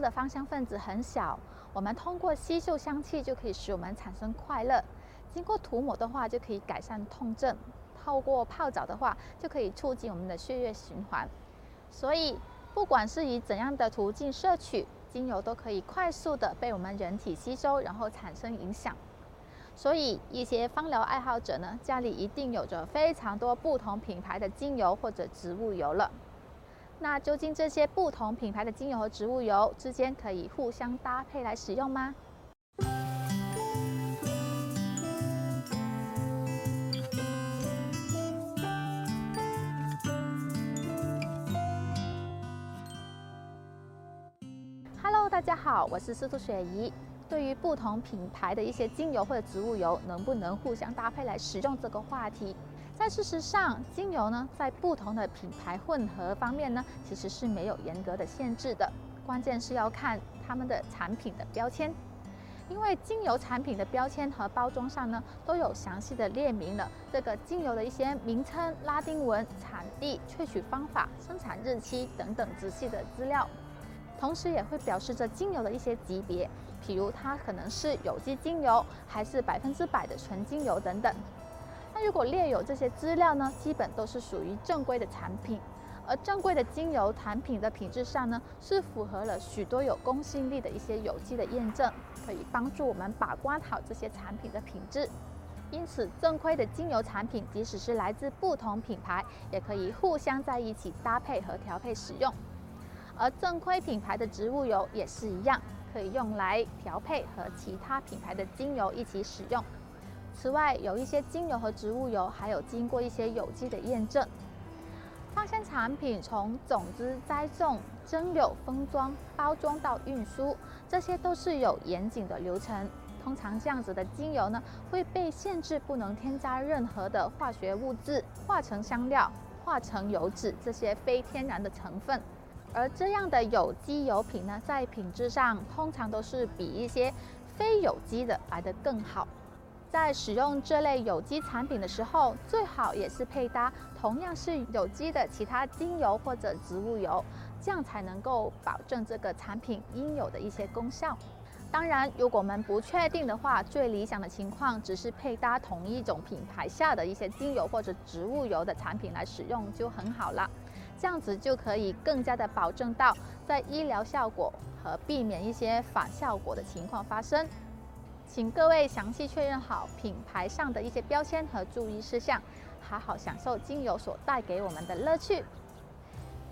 的芳香分子很小，我们通过吸嗅香气就可以使我们产生快乐。经过涂抹的话，就可以改善痛症；透过泡澡的话，就可以促进我们的血液循环。所以，不管是以怎样的途径摄取精油，都可以快速的被我们人体吸收，然后产生影响。所以，一些芳疗爱好者呢，家里一定有着非常多不同品牌的精油或者植物油了。那究竟这些不同品牌的精油和植物油之间可以互相搭配来使用吗大家好，我是司徒雪怡。对于不同品牌的一些精油或者植物油，能不能互相搭配来使用这个话题？但事实上，精油呢，在不同的品牌混合方面呢，其实是没有严格的限制的。关键是要看他们的产品的标签，因为精油产品的标签和包装上呢，都有详细的列明了这个精油的一些名称、拉丁文、产地、萃取方法、生产日期等等仔细的资料，同时也会表示着精油的一些级别，譬如它可能是有机精油，还是百分之百的纯精油等等。那如果列有这些资料呢，基本都是属于正规的产品，而正规的精油产品的品质上呢，是符合了许多有公信力的一些有机的验证，可以帮助我们把关好这些产品的品质。因此，正规的精油产品，即使是来自不同品牌，也可以互相在一起搭配和调配使用。而正规品牌的植物油也是一样，可以用来调配和其他品牌的精油一起使用。此外，有一些精油和植物油还有经过一些有机的验证。芳香产品从种子栽种、蒸馏、封装、包装到运输，这些都是有严谨的流程。通常这样子的精油呢，会被限制不能添加任何的化学物质、化成香料、化成油脂这些非天然的成分。而这样的有机油品呢，在品质上通常都是比一些非有机的来得更好。在使用这类有机产品的时候，最好也是配搭同样是有机的其他精油或者植物油，这样才能够保证这个产品应有的一些功效。当然，如果我们不确定的话，最理想的情况只是配搭同一种品牌下的一些精油或者植物油的产品来使用就很好了。这样子就可以更加的保证到在医疗效果和避免一些反效果的情况发生。请各位详细确认好品牌上的一些标签和注意事项，好好享受精油所带给我们的乐趣。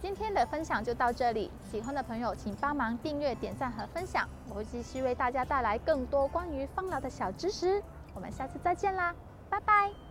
今天的分享就到这里，喜欢的朋友请帮忙订阅、点赞和分享，我会继续为大家带来更多关于芳疗的小知识。我们下次再见啦，拜拜。